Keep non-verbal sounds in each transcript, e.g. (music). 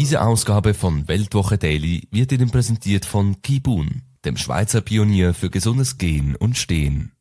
Diese Ausgabe von Weltwoche Daily wird Ihnen präsentiert von Kibun, dem Schweizer Pionier für gesundes Gehen und Stehen.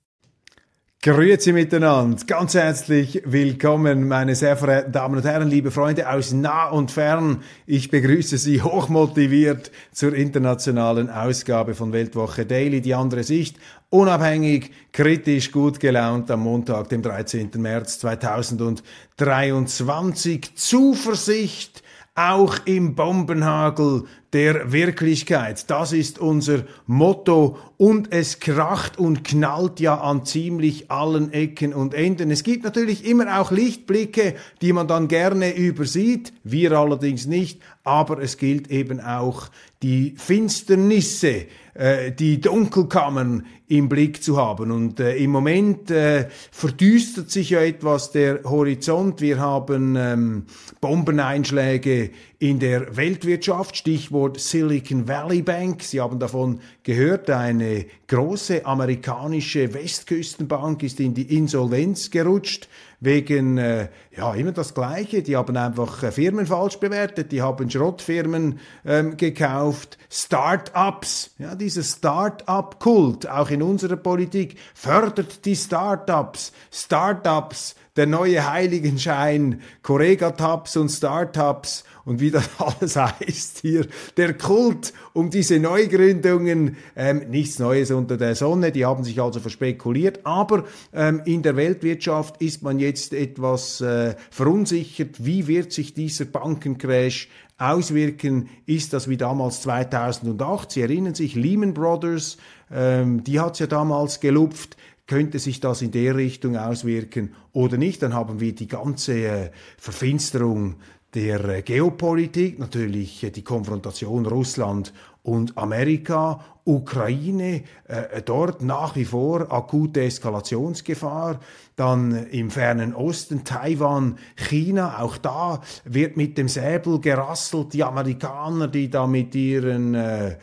Grüezi miteinander, ganz herzlich willkommen, meine sehr verehrten Damen und Herren, liebe Freunde aus nah und fern. Ich begrüße Sie hochmotiviert zur internationalen Ausgabe von Weltwoche Daily, die andere Sicht, unabhängig, kritisch, gut gelaunt am Montag, dem 13. März 2023. Zuversicht, auch im Bombenhagel der Wirklichkeit. Das ist unser Motto und es kracht und knallt ja an ziemlich allen Ecken und Enden. Es gibt natürlich immer auch Lichtblicke, die man dann gerne übersieht, wir allerdings nicht, aber es gilt eben auch die Finsternisse, äh, die Dunkelkammern im Blick zu haben. Und äh, im Moment äh, verdüstert sich ja etwas der Horizont. Wir haben ähm, Bombeneinschläge in der Weltwirtschaft, Stichwort Silicon Valley Bank. Sie haben davon gehört, eine große amerikanische Westküstenbank ist in die Insolvenz gerutscht wegen, äh, ja, immer das Gleiche. Die haben einfach äh, Firmen falsch bewertet, die haben Schrottfirmen ähm, gekauft, Start-ups, ja, dieser Start-up-Kult, auch in unserer Politik, fördert die Start-ups. Start-ups, der neue Heiligenschein, Correga-Tabs und Start-ups. Und wie das (laughs) alles heißt hier, der Kult um diese Neugründungen, ähm, nichts Neues unter der Sonne, die haben sich also verspekuliert, aber ähm, in der Weltwirtschaft ist man jetzt etwas äh, verunsichert, wie wird sich dieser Bankencrash auswirken, ist das wie damals 2008. Sie erinnern sich, Lehman Brothers, ähm, die hat es ja damals gelupft, könnte sich das in der Richtung auswirken oder nicht, dann haben wir die ganze äh, Verfinsterung der äh, Geopolitik, natürlich äh, die Konfrontation Russland und Amerika, Ukraine, äh, dort nach wie vor akute Eskalationsgefahr, dann im fernen Osten, Taiwan, China, auch da wird mit dem Säbel gerasselt, die Amerikaner, die da mit ihren äh,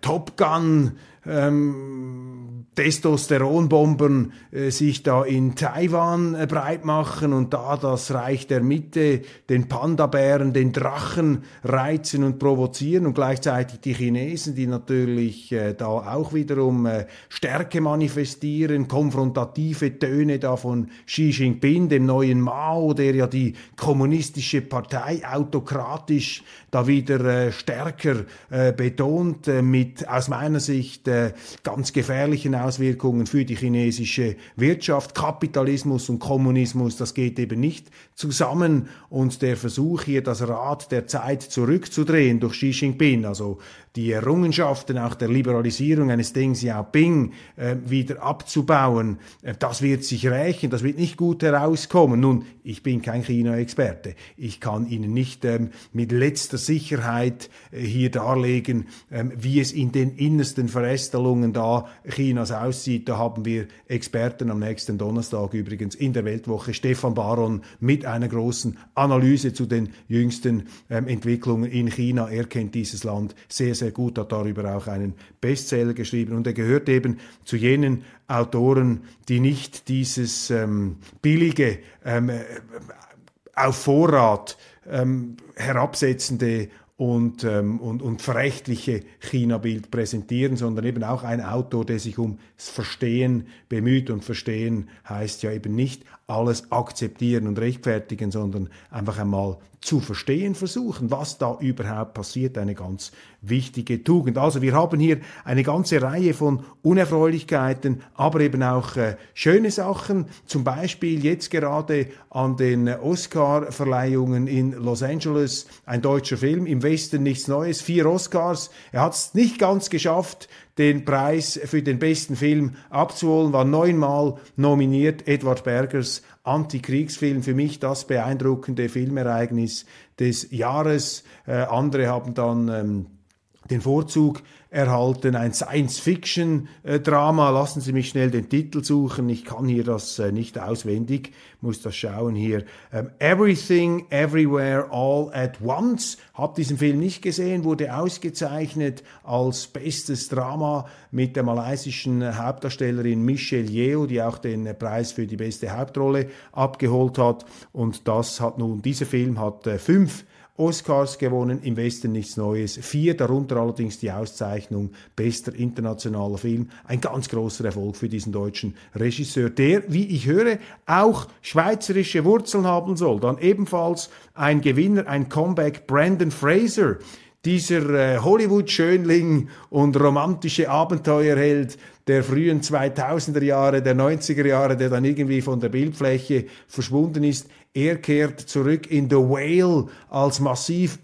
Top Gun ähm, Testosteronbombern äh, sich da in Taiwan äh, breit machen und da das Reich der Mitte, den Panda-Bären, den Drachen reizen und provozieren und gleichzeitig die Chinesen, die natürlich äh, da auch wiederum äh, Stärke manifestieren, konfrontative Töne da von Xi Jinping, dem neuen Mao, der ja die kommunistische Partei autokratisch da wieder äh, stärker äh, betont, äh, mit aus meiner Sicht äh, ganz gefährlichen Auswirkungen für die chinesische Wirtschaft. Kapitalismus und Kommunismus, das geht eben nicht zusammen. Und der Versuch hier, das Rad der Zeit zurückzudrehen durch Xi Jinping, also die Errungenschaften auch der Liberalisierung eines Deng Xiaoping äh, wieder abzubauen, äh, das wird sich rächen, das wird nicht gut herauskommen. Nun, ich bin kein China-Experte. Ich kann Ihnen nicht ähm, mit letzter Sicherheit äh, hier darlegen, ähm, wie es in den innersten Verästelungen da Chinas aussieht. Da haben wir Experten am nächsten Donnerstag übrigens in der Weltwoche, Stefan Baron, mit einer großen Analyse zu den jüngsten ähm, Entwicklungen in China. Er kennt dieses Land sehr, sehr sehr gut, hat darüber auch einen Bestseller geschrieben und er gehört eben zu jenen Autoren, die nicht dieses ähm, billige, ähm, äh, auf Vorrat ähm, herabsetzende und, ähm, und, und verächtliche China-Bild präsentieren, sondern eben auch ein Autor, der sich ums Verstehen bemüht. Und Verstehen heißt ja eben nicht alles akzeptieren und rechtfertigen, sondern einfach einmal zu verstehen versuchen, was da überhaupt passiert, eine ganz wichtige Tugend. Also wir haben hier eine ganze Reihe von Unerfreulichkeiten, aber eben auch äh, schöne Sachen, zum Beispiel jetzt gerade an den Oscar-Verleihungen in Los Angeles, ein deutscher Film, im Westen nichts Neues, vier Oscars. Er hat es nicht ganz geschafft, den Preis für den besten Film abzuholen, war neunmal nominiert. Edward Bergers Antikriegsfilm, für mich das beeindruckende Filmereignis des Jahres. Äh, andere haben dann ähm, den Vorzug erhalten, ein Science-Fiction-Drama. Lassen Sie mich schnell den Titel suchen. Ich kann hier das äh, nicht auswendig, muss das schauen hier. Ähm, Everything, Everywhere, All at Once. Hab diesen Film nicht gesehen, wurde ausgezeichnet als bestes Drama mit der malaysischen Hauptdarstellerin Michelle Yeoh, die auch den Preis für die beste Hauptrolle abgeholt hat. Und das hat nun, dieser Film hat äh, fünf Oscars gewonnen, im Westen nichts Neues. Vier, darunter allerdings die Auszeichnung bester internationaler Film. Ein ganz großer Erfolg für diesen deutschen Regisseur, der, wie ich höre, auch schweizerische Wurzeln haben soll. Dann ebenfalls ein Gewinner, ein Comeback, Brandon Fraser dieser äh, Hollywood-Schönling und romantische Abenteuerheld der frühen 2000er Jahre, der 90er Jahre, der dann irgendwie von der Bildfläche verschwunden ist. Er kehrt zurück in The Whale als massiv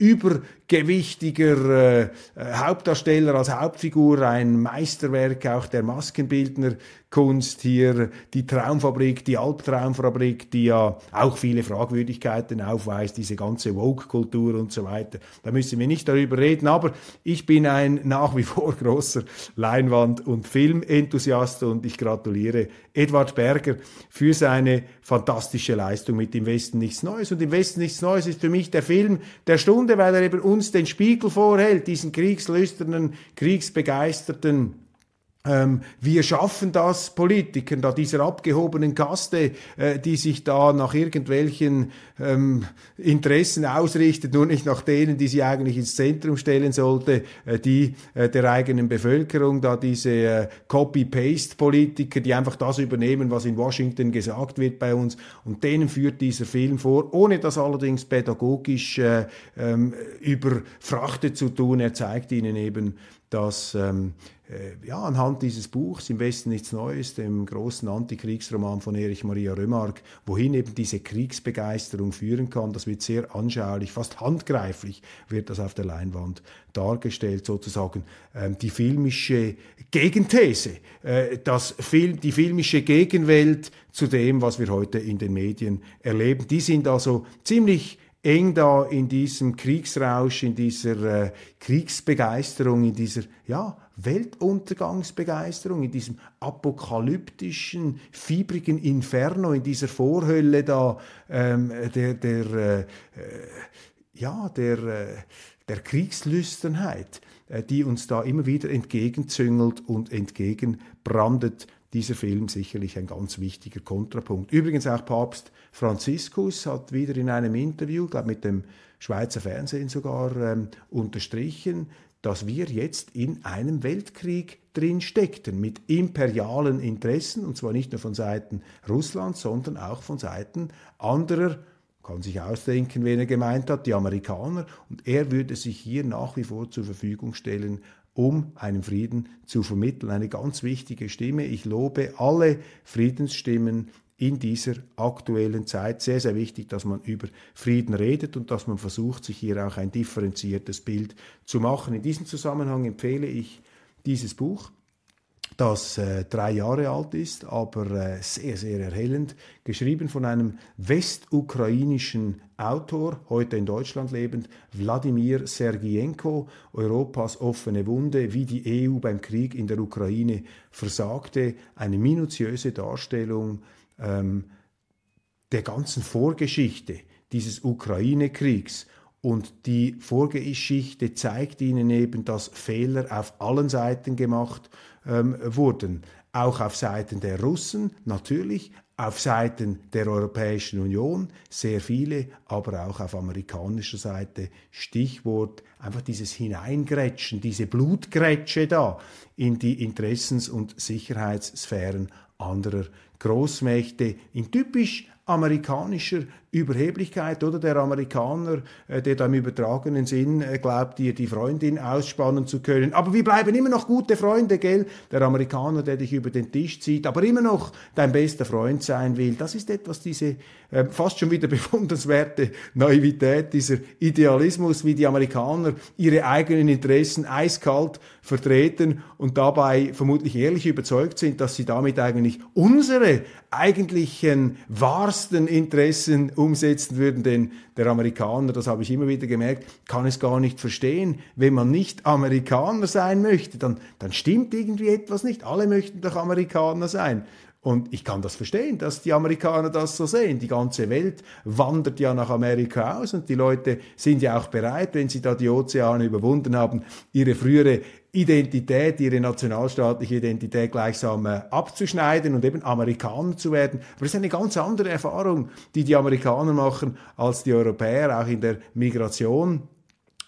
übergewichtiger äh, Hauptdarsteller, als Hauptfigur, ein Meisterwerk auch der Maskenbildnerkunst hier, die Traumfabrik, die Albtraumfabrik, die ja auch viele Fragwürdigkeiten aufweist, diese ganze Woke-Kultur und so weiter. Da müssen wir nicht darüber reden, aber ich bin ein nach wie vor (laughs) großer Leinwand- und Filmenthusiast und ich gratuliere Edward Berger für seine fantastische Leistung mit Im Westen nichts Neues. Und Im Westen nichts Neues ist für mich der Film der Stunde, weil er eben uns den Spiegel vorhält, diesen kriegslüsternen, kriegsbegeisterten ähm, wir schaffen das, Politiker, da dieser abgehobenen Kaste, äh, die sich da nach irgendwelchen ähm, Interessen ausrichtet, nur nicht nach denen, die sie eigentlich ins Zentrum stellen sollte, äh, die äh, der eigenen Bevölkerung, da diese äh, Copy-Paste-Politiker, die einfach das übernehmen, was in Washington gesagt wird bei uns, und denen führt dieser Film vor, ohne das allerdings pädagogisch äh, ähm, überfrachtet zu tun. Er zeigt ihnen eben, dass ähm, äh, ja, anhand dieses Buchs Im Westen nichts Neues, dem großen Antikriegsroman von Erich Maria Remarque, wohin eben diese Kriegsbegeisterung führen kann, das wird sehr anschaulich, fast handgreiflich wird das auf der Leinwand dargestellt, sozusagen ähm, die filmische Gegenthese, äh, das Film, die filmische Gegenwelt zu dem, was wir heute in den Medien erleben. Die sind also ziemlich eng da in diesem Kriegsrausch, in dieser äh, Kriegsbegeisterung, in dieser ja, Weltuntergangsbegeisterung, in diesem apokalyptischen, fiebrigen Inferno, in dieser Vorhölle da ähm, der, der, äh, äh ja, der, äh, der Kriegslüsternheit, äh, die uns da immer wieder entgegenzüngelt und entgegenbrandet dieser Film sicherlich ein ganz wichtiger Kontrapunkt. Übrigens auch Papst Franziskus hat wieder in einem Interview, glaube mit dem Schweizer Fernsehen sogar, ähm, unterstrichen, dass wir jetzt in einem Weltkrieg drin steckten mit imperialen Interessen und zwar nicht nur von Seiten Russlands, sondern auch von Seiten anderer kann sich ausdenken, wen er gemeint hat, die Amerikaner. Und er würde sich hier nach wie vor zur Verfügung stellen um einen Frieden zu vermitteln. Eine ganz wichtige Stimme. Ich lobe alle Friedensstimmen in dieser aktuellen Zeit. Sehr, sehr wichtig, dass man über Frieden redet und dass man versucht, sich hier auch ein differenziertes Bild zu machen. In diesem Zusammenhang empfehle ich dieses Buch das äh, drei Jahre alt ist, aber äh, sehr, sehr erhellend, geschrieben von einem westukrainischen Autor, heute in Deutschland lebend, Wladimir Sergienko, Europas offene Wunde, wie die EU beim Krieg in der Ukraine versagte, eine minutiöse Darstellung ähm, der ganzen Vorgeschichte dieses Ukraine-Kriegs und die Vorgeschichte zeigt ihnen eben, dass Fehler auf allen Seiten gemacht ähm, wurden. Auch auf Seiten der Russen natürlich, auf Seiten der Europäischen Union sehr viele, aber auch auf amerikanischer Seite. Stichwort einfach dieses Hineingrätschen, diese Blutgrätsche da in die Interessens- und Sicherheitssphären anderer Großmächte in typisch amerikanischer Überheblichkeit oder der Amerikaner, äh, der da im übertragenen Sinn äh, glaubt, dir die Freundin ausspannen zu können. Aber wir bleiben immer noch gute Freunde, gell? Der Amerikaner, der dich über den Tisch zieht, aber immer noch dein bester Freund sein will. Das ist etwas, diese äh, fast schon wieder (laughs) bewundernswerte Naivität, dieser Idealismus, wie die Amerikaner ihre eigenen Interessen eiskalt vertreten und dabei vermutlich ehrlich überzeugt sind, dass sie damit eigentlich unsere eigentlichen wahrsten Interessen umsetzen würden, denn der Amerikaner, das habe ich immer wieder gemerkt, kann es gar nicht verstehen. Wenn man nicht Amerikaner sein möchte, dann, dann stimmt irgendwie etwas nicht. Alle möchten doch Amerikaner sein. Und ich kann das verstehen, dass die Amerikaner das so sehen. Die ganze Welt wandert ja nach Amerika aus und die Leute sind ja auch bereit, wenn sie da die Ozeane überwunden haben, ihre frühere Identität, ihre nationalstaatliche Identität gleichsam äh, abzuschneiden und eben Amerikaner zu werden. Aber es ist eine ganz andere Erfahrung, die die Amerikaner machen als die Europäer, auch in der Migration.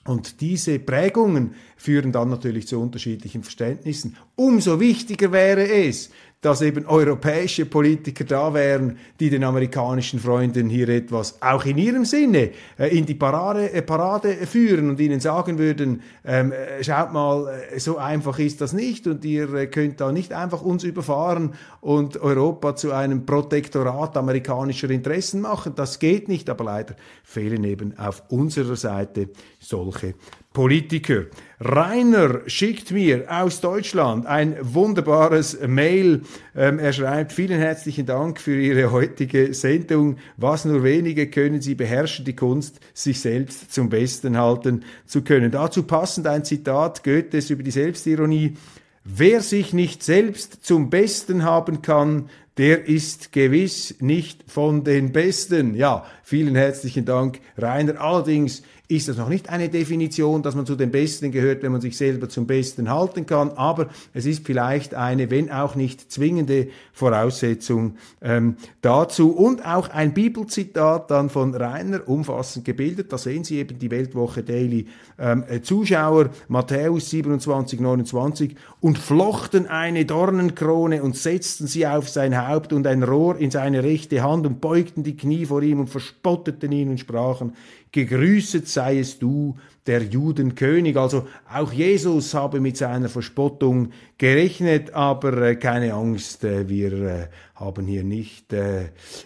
Und diese Prägungen führen dann natürlich zu unterschiedlichen Verständnissen. Umso wichtiger wäre es, dass eben europäische Politiker da wären, die den amerikanischen Freunden hier etwas auch in ihrem Sinne äh, in die Parade, äh, Parade führen und ihnen sagen würden, ähm, äh, schaut mal, so einfach ist das nicht und ihr könnt da nicht einfach uns überfahren und Europa zu einem Protektorat amerikanischer Interessen machen. Das geht nicht, aber leider fehlen eben auf unserer Seite solche Politiker. Rainer schickt mir aus Deutschland ein wunderbares Mail. Ähm, er schreibt, vielen herzlichen Dank für Ihre heutige Sendung. Was nur wenige können, Sie beherrschen die Kunst, sich selbst zum Besten halten zu können. Dazu passend ein Zitat Goethes über die Selbstironie. Wer sich nicht selbst zum Besten haben kann, der ist gewiss nicht von den Besten. Ja, vielen herzlichen Dank, Rainer. Allerdings ist das noch nicht eine Definition, dass man zu den Besten gehört, wenn man sich selber zum Besten halten kann, aber es ist vielleicht eine, wenn auch nicht zwingende Voraussetzung ähm, dazu. Und auch ein Bibelzitat dann von Rainer, umfassend gebildet, da sehen Sie eben die Weltwoche Daily ähm, äh, Zuschauer, Matthäus 27, 29, und flochten eine Dornenkrone und setzten sie auf sein Haupt und ein Rohr in seine rechte Hand und beugten die Knie vor ihm und verspotteten ihn und sprachen, gegrüßet seiest du, der Judenkönig. Also auch Jesus habe mit seiner Verspottung gerechnet, aber äh, keine Angst, äh, wir äh, haben hier nicht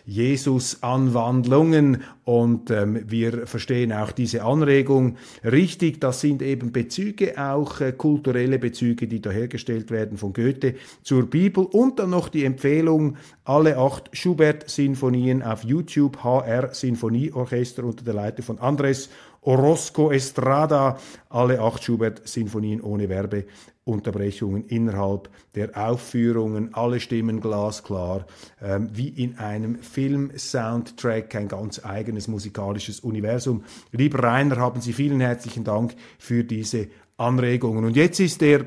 Jesus-Anwandlungen und ähm, wir verstehen auch diese Anregung richtig. Das sind eben Bezüge, auch kulturelle Bezüge, die da hergestellt werden von Goethe zur Bibel und dann noch die Empfehlung, alle acht Schubert-Sinfonien auf YouTube, HR Sinfonieorchester unter der Leitung von Andres Orozco Estrada, alle acht Schubert-Sinfonien ohne Werbeunterbrechungen innerhalb der Aufführungen, alle Stimmen glasklar, ähm, wie in einem Film-Soundtrack, ein ganz eigenes musikalisches Universum. Lieber Rainer, haben Sie vielen herzlichen Dank für diese Anregungen. Und jetzt ist der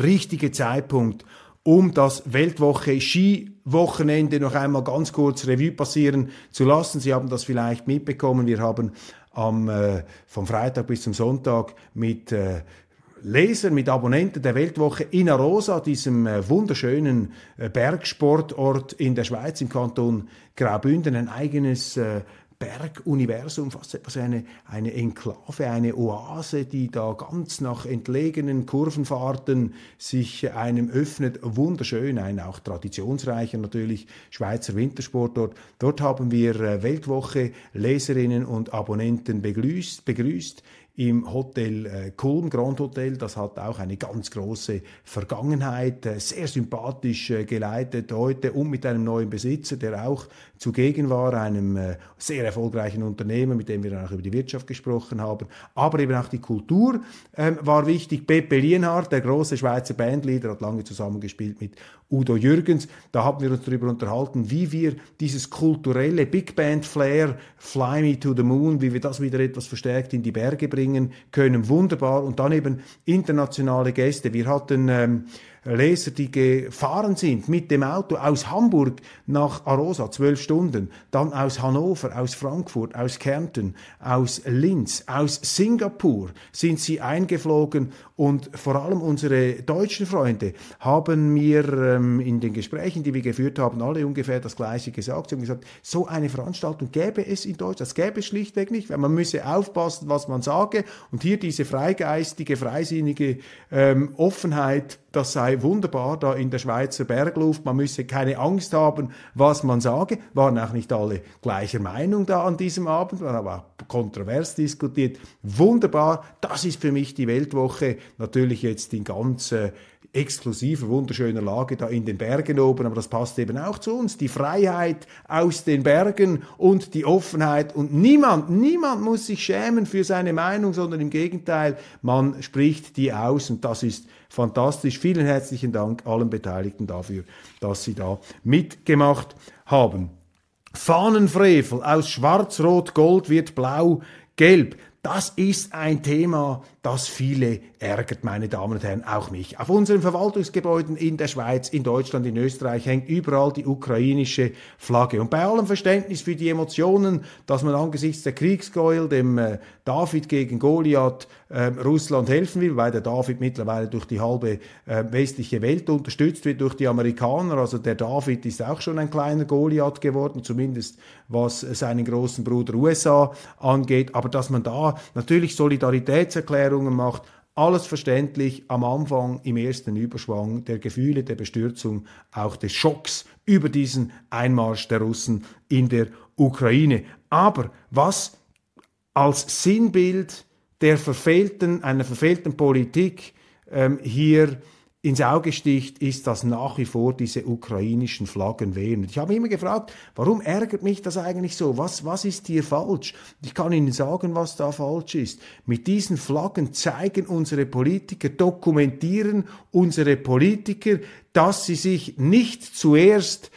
Richtige Zeitpunkt, um das Weltwoche Skiwochenende noch einmal ganz kurz Revue passieren zu lassen. Sie haben das vielleicht mitbekommen. Wir haben am, äh, vom Freitag bis zum Sonntag mit äh, Lesern, mit Abonnenten der Weltwoche in Arosa, diesem äh, wunderschönen äh, Bergsportort in der Schweiz im Kanton Graubünden, ein eigenes äh, Berguniversum, fast etwas eine, eine Enklave, eine Oase, die da ganz nach entlegenen Kurvenfahrten sich einem öffnet. Wunderschön, ein auch traditionsreicher natürlich Schweizer Wintersport dort. Dort haben wir äh, Weltwoche Leserinnen und Abonnenten begrüßt. begrüßt im Hotel äh, Kulm, Grand Hotel. Das hat auch eine ganz große Vergangenheit, äh, sehr sympathisch äh, geleitet heute und mit einem neuen Besitzer, der auch zugegen war, einem sehr erfolgreichen Unternehmen, mit dem wir dann auch über die Wirtschaft gesprochen haben. Aber eben auch die Kultur ähm, war wichtig. Pepe Lienhardt, der große Schweizer Bandleader, hat lange zusammengespielt mit Udo Jürgens. Da haben wir uns darüber unterhalten, wie wir dieses kulturelle Big Band Flair, Fly Me to the Moon, wie wir das wieder etwas verstärkt in die Berge bringen können. Wunderbar. Und dann eben internationale Gäste. Wir hatten ähm, Leser, die gefahren sind mit dem Auto aus Hamburg nach Arosa, zwölf Stunden, dann aus Hannover, aus Frankfurt, aus Kärnten, aus Linz, aus Singapur sind sie eingeflogen. Und vor allem unsere deutschen Freunde haben mir ähm, in den Gesprächen, die wir geführt haben, alle ungefähr das Gleiche gesagt. Sie haben gesagt, so eine Veranstaltung gäbe es in Deutschland, das gäbe es schlichtweg nicht, weil man müsse aufpassen, was man sage. Und hier diese freigeistige, freisinnige ähm, Offenheit das sei wunderbar da in der Schweizer Bergluft, man müsse keine Angst haben, was man sage. Waren auch nicht alle gleicher Meinung da an diesem Abend, war aber auch kontrovers diskutiert. Wunderbar, das ist für mich die Weltwoche. Natürlich jetzt in ganz äh, exklusiver, wunderschöner Lage da in den Bergen oben, aber das passt eben auch zu uns. Die Freiheit aus den Bergen und die Offenheit und niemand, niemand muss sich schämen für seine Meinung, sondern im Gegenteil, man spricht die aus und das ist fantastisch. Vielen herzlichen Dank allen Beteiligten dafür, dass sie da mitgemacht haben. Fahnenfrevel aus Schwarz-Rot-Gold wird blau-gelb. Das ist ein Thema, das viele ärgert, meine Damen und Herren, auch mich. Auf unseren Verwaltungsgebäuden in der Schweiz, in Deutschland, in Österreich hängt überall die ukrainische Flagge. Und bei allem Verständnis für die Emotionen, dass man angesichts der Kriegsgräuel, dem äh, David gegen Goliath, äh, Russland helfen will, weil der David mittlerweile durch die halbe äh, westliche Welt unterstützt wird durch die Amerikaner. Also der David ist auch schon ein kleiner Goliath geworden, zumindest was seinen großen Bruder USA angeht. Aber dass man da natürlich Solidaritätserklärungen macht, alles verständlich am Anfang im ersten Überschwang der Gefühle, der Bestürzung, auch des Schocks über diesen Einmarsch der Russen in der Ukraine. Aber was als Sinnbild der verfehlten, einer verfehlten Politik ähm, hier ins Auge sticht, ist, dass nach wie vor diese ukrainischen Flaggen wehen. Ich habe immer gefragt, warum ärgert mich das eigentlich so? Was, was ist hier falsch? Ich kann Ihnen sagen, was da falsch ist. Mit diesen Flaggen zeigen unsere Politiker, dokumentieren unsere Politiker, dass sie sich nicht zuerst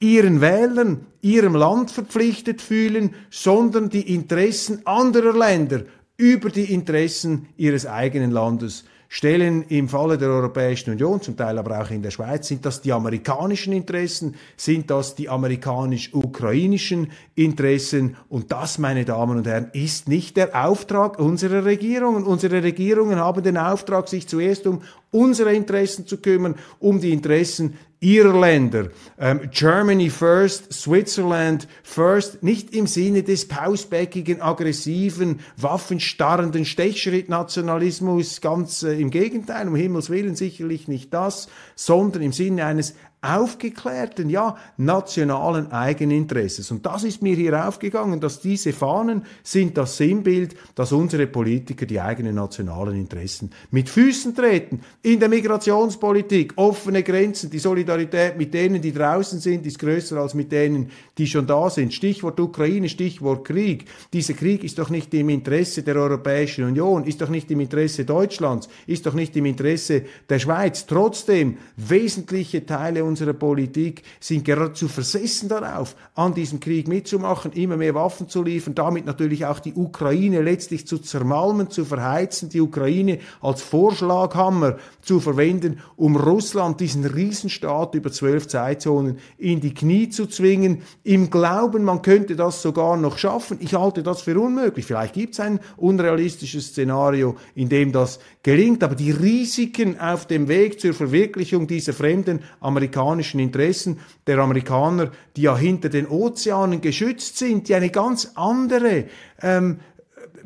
ihren Wählern, ihrem Land verpflichtet fühlen, sondern die Interessen anderer Länder über die Interessen ihres eigenen Landes stellen im Falle der Europäischen Union, zum Teil aber auch in der Schweiz, sind das die amerikanischen Interessen, sind das die amerikanisch-ukrainischen Interessen und das, meine Damen und Herren, ist nicht der Auftrag unserer Regierungen. Unsere Regierungen haben den Auftrag, sich zuerst um unsere Interessen zu kümmern, um die Interessen ihrer Länder. Ähm, Germany first, Switzerland first, nicht im Sinne des pausbäckigen, aggressiven, waffenstarrenden Stechschritt-Nationalismus, ganz äh, im Gegenteil, um Himmels Willen sicherlich nicht das, sondern im Sinne eines aufgeklärten, ja, nationalen Eigeninteresses. Und das ist mir hier aufgegangen, dass diese Fahnen sind das Sinnbild, dass unsere Politiker die eigenen nationalen Interessen mit Füßen treten. In der Migrationspolitik offene Grenzen, die Solidarität mit denen, die draußen sind, ist größer als mit denen, die schon da sind. Stichwort Ukraine, Stichwort Krieg. Dieser Krieg ist doch nicht im Interesse der Europäischen Union, ist doch nicht im Interesse Deutschlands, ist doch nicht im Interesse der Schweiz. Trotzdem wesentliche Teile unserer Politik sind geradezu versessen darauf, an diesem Krieg mitzumachen, immer mehr Waffen zu liefern, damit natürlich auch die Ukraine letztlich zu zermalmen, zu verheizen, die Ukraine als Vorschlaghammer zu verwenden, um Russland, diesen Riesenstaat über zwölf Zeitzonen, in die Knie zu zwingen, im Glauben, man könnte das sogar noch schaffen. Ich halte das für unmöglich. Vielleicht gibt es ein unrealistisches Szenario, in dem das gelingt, aber die Risiken auf dem Weg zur Verwirklichung dieser fremden amerikanischen amerikanischen Interessen der Amerikaner, die ja hinter den Ozeanen geschützt sind, die eine ganz andere ähm,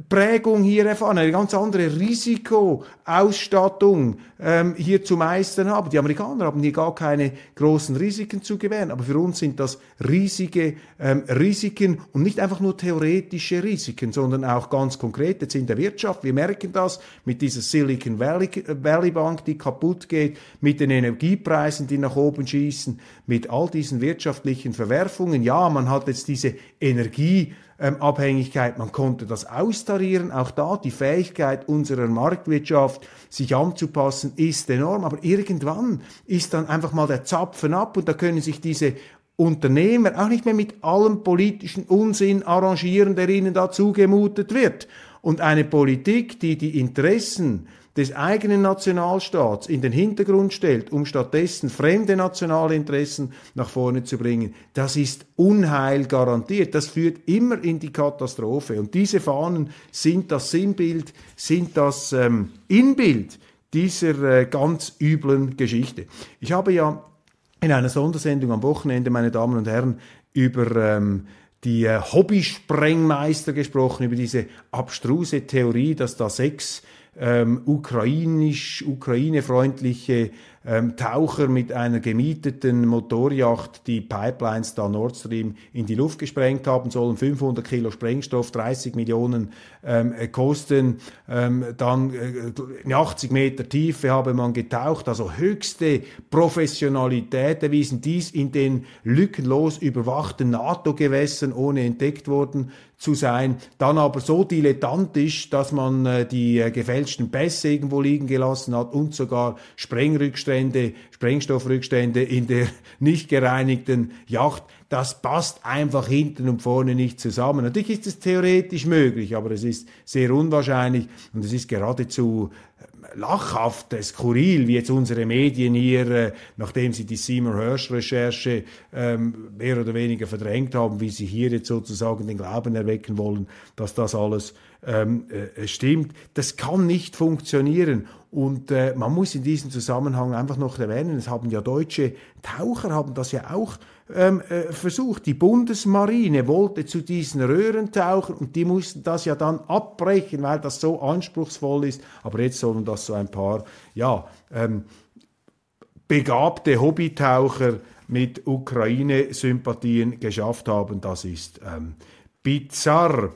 Prägung hier erfahren, eine ganz andere Risikoausstattung ähm, hier zu meistern haben. Die Amerikaner haben hier gar keine großen Risiken zu gewähren, aber für uns sind das riesige ähm, Risiken und nicht einfach nur theoretische Risiken, sondern auch ganz konkret jetzt in der Wirtschaft. Wir merken das mit dieser Silicon Valley, Valley Bank, die kaputt geht, mit den Energiepreisen, die nach oben schießen, mit all diesen wirtschaftlichen Verwerfungen. Ja, man hat jetzt diese Energie ähm, Abhängigkeit. Man konnte das austarieren. Auch da die Fähigkeit unserer Marktwirtschaft, sich anzupassen, ist enorm. Aber irgendwann ist dann einfach mal der Zapfen ab und da können sich diese Unternehmer auch nicht mehr mit allem politischen Unsinn arrangieren, der ihnen da zugemutet wird. Und eine Politik, die die Interessen des eigenen Nationalstaats in den Hintergrund stellt, um stattdessen fremde nationale Interessen nach vorne zu bringen, das ist Unheil garantiert. Das führt immer in die Katastrophe. Und diese Fahnen sind das Sinnbild, sind das ähm, Inbild dieser äh, ganz üblen Geschichte. Ich habe ja in einer Sondersendung am Wochenende, meine Damen und Herren, über ähm, die äh, Hobbysprengmeister gesprochen, über diese abstruse Theorie, dass da sechs ähm, ukrainisch, ukrainefreundliche ähm, Taucher mit einer gemieteten Motorjacht die Pipelines da Nord Stream in die Luft gesprengt haben sollen. 500 Kilo Sprengstoff, 30 Millionen ähm, äh, kosten. Ähm, dann äh, in 80 Meter Tiefe habe man getaucht, also höchste Professionalität erwiesen. Dies in den lückenlos überwachten NATO-Gewässern, ohne entdeckt worden zu sein, dann aber so dilettantisch, dass man äh, die äh, gefälschten Pässe irgendwo liegen gelassen hat und sogar Sprengrückstände, Sprengstoffrückstände in der (laughs) nicht gereinigten Yacht. Das passt einfach hinten und vorne nicht zusammen. Natürlich ist es theoretisch möglich, aber es ist sehr unwahrscheinlich und es ist geradezu lachhaft, skurril, wie jetzt unsere Medien hier, äh, nachdem sie die Seymour Hirsch-Recherche ähm, mehr oder weniger verdrängt haben, wie sie hier jetzt sozusagen den Glauben erwecken wollen, dass das alles ähm, äh, stimmt. Das kann nicht funktionieren. Und äh, man muss in diesem Zusammenhang einfach noch erwähnen, es haben ja deutsche Taucher, haben das ja auch ähm, äh, versucht. Die Bundesmarine wollte zu diesen Röhrentauchern und die mussten das ja dann abbrechen, weil das so anspruchsvoll ist. Aber jetzt sollen das so ein paar, ja, ähm, begabte Hobbytaucher mit Ukraine-Sympathien geschafft haben. Das ist ähm, bizarr.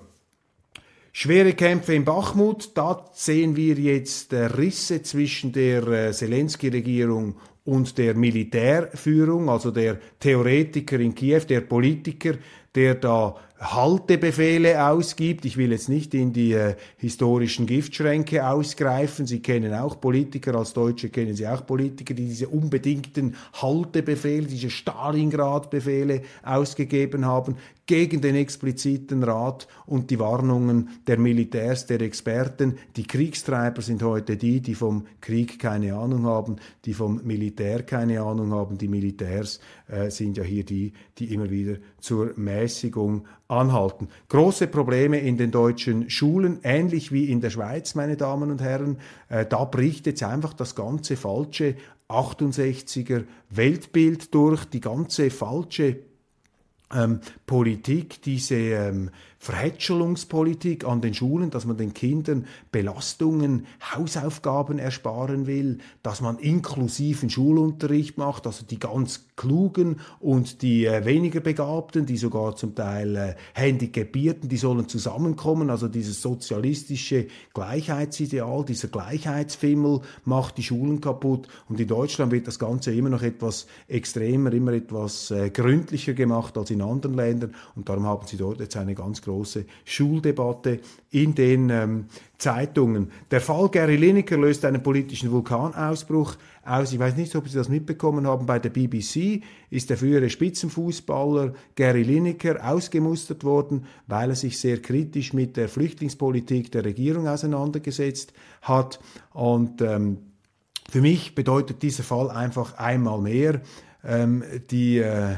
Schwere Kämpfe in Bachmut, da sehen wir jetzt Risse zwischen der äh, Zelensky-Regierung und der Militärführung, also der Theoretiker in Kiew, der Politiker, der da Haltebefehle ausgibt. Ich will jetzt nicht in die äh, historischen Giftschränke ausgreifen. Sie kennen auch Politiker, als Deutsche kennen Sie auch Politiker, die diese unbedingten Haltebefehle, diese Stalingrad-Befehle ausgegeben haben gegen den expliziten Rat und die Warnungen der Militärs, der Experten. Die Kriegstreiber sind heute die, die vom Krieg keine Ahnung haben, die vom Militär keine Ahnung haben. Die Militärs äh, sind ja hier die, die immer wieder zur Mäßigung anhalten. Große Probleme in den deutschen Schulen, ähnlich wie in der Schweiz, meine Damen und Herren. Äh, da bricht jetzt einfach das ganze falsche 68er Weltbild durch, die ganze falsche ähm, Politik, diese ähm, Verhätschelungspolitik an den Schulen, dass man den Kindern Belastungen, Hausaufgaben ersparen will, dass man inklusiven Schulunterricht macht, also die ganz Klugen und die äh, weniger Begabten, die sogar zum Teil äh, Handicapierten, die sollen zusammenkommen, also dieses sozialistische Gleichheitsideal, dieser Gleichheitsfimmel macht die Schulen kaputt. Und in Deutschland wird das Ganze immer noch etwas extremer, immer etwas äh, gründlicher gemacht als in anderen Ländern. Und darum haben sie dort jetzt eine ganz große Schuldebatte in den ähm, Zeitungen. Der Fall Gary Lineker löst einen politischen Vulkanausbruch aus. Ich weiß nicht, ob Sie das mitbekommen haben. Bei der BBC ist der frühere Spitzenfußballer Gary Lineker ausgemustert worden, weil er sich sehr kritisch mit der Flüchtlingspolitik der Regierung auseinandergesetzt hat. Und ähm, für mich bedeutet dieser Fall einfach einmal mehr ähm, die äh,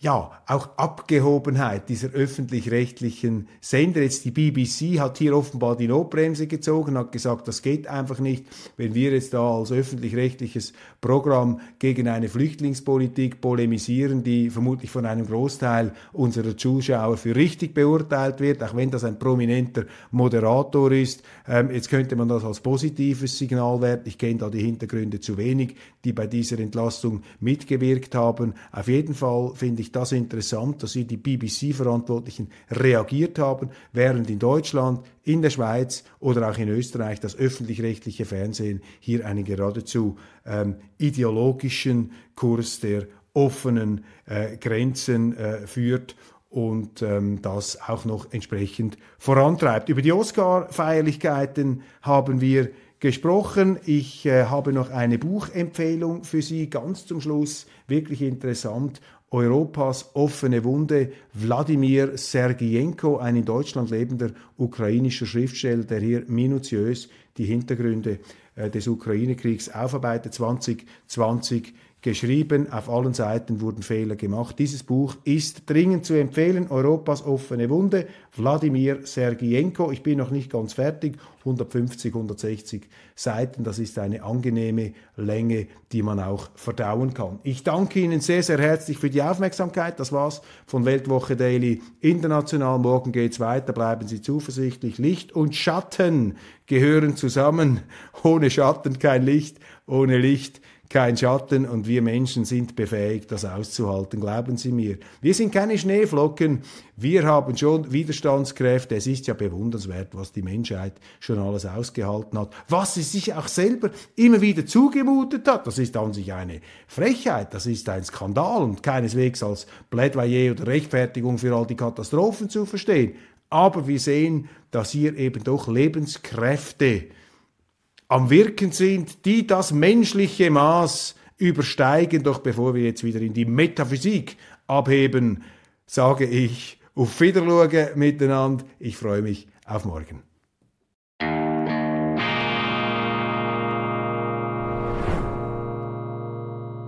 ja, auch Abgehobenheit dieser öffentlich-rechtlichen Sender. Jetzt die BBC hat hier offenbar die Notbremse gezogen, hat gesagt, das geht einfach nicht, wenn wir jetzt da als öffentlich-rechtliches Programm gegen eine Flüchtlingspolitik polemisieren, die vermutlich von einem Großteil unserer Zuschauer für richtig beurteilt wird, auch wenn das ein prominenter Moderator ist. Ähm, jetzt könnte man das als positives Signal werten. Ich kenne da die Hintergründe zu wenig, die bei dieser Entlastung mitgewirkt haben. Auf jeden Fall finde ich ich das interessant, dass hier die BBC-Verantwortlichen reagiert haben, während in Deutschland, in der Schweiz oder auch in Österreich das öffentlich-rechtliche Fernsehen hier einen geradezu ähm, ideologischen Kurs der offenen äh, Grenzen äh, führt und ähm, das auch noch entsprechend vorantreibt. Über die Oscar-Feierlichkeiten haben wir gesprochen. Ich äh, habe noch eine Buchempfehlung für Sie ganz zum Schluss, wirklich interessant. Europas offene Wunde. Wladimir Sergienko, ein in Deutschland lebender ukrainischer Schriftsteller, der hier minutiös die Hintergründe äh, des Ukraine-Kriegs aufarbeitet. 2020 geschrieben. Auf allen Seiten wurden Fehler gemacht. Dieses Buch ist dringend zu empfehlen. Europas offene Wunde. Wladimir Sergienko. Ich bin noch nicht ganz fertig. 150, 160 Seiten. Das ist eine angenehme Länge, die man auch verdauen kann. Ich danke Ihnen sehr, sehr herzlich für die Aufmerksamkeit. Das war's von Weltwoche Daily International. Morgen geht's weiter. Bleiben Sie zuversichtlich. Licht und Schatten gehören zusammen. Ohne Schatten kein Licht. Ohne Licht kein Schatten und wir Menschen sind befähigt, das auszuhalten, glauben Sie mir. Wir sind keine Schneeflocken, wir haben schon Widerstandskräfte. Es ist ja bewundernswert, was die Menschheit schon alles ausgehalten hat, was sie sich auch selber immer wieder zugemutet hat. Das ist an sich eine Frechheit, das ist ein Skandal und keineswegs als Plädoyer oder Rechtfertigung für all die Katastrophen zu verstehen. Aber wir sehen, dass hier eben doch Lebenskräfte am Wirken sind, die das menschliche Maß übersteigen. Doch bevor wir jetzt wieder in die Metaphysik abheben, sage ich auf Wiedersehen miteinander. Ich freue mich auf morgen.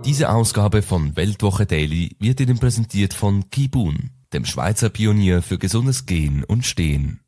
Diese Ausgabe von Weltwoche Daily wird Ihnen präsentiert von Kibun, dem Schweizer Pionier für gesundes Gehen und Stehen.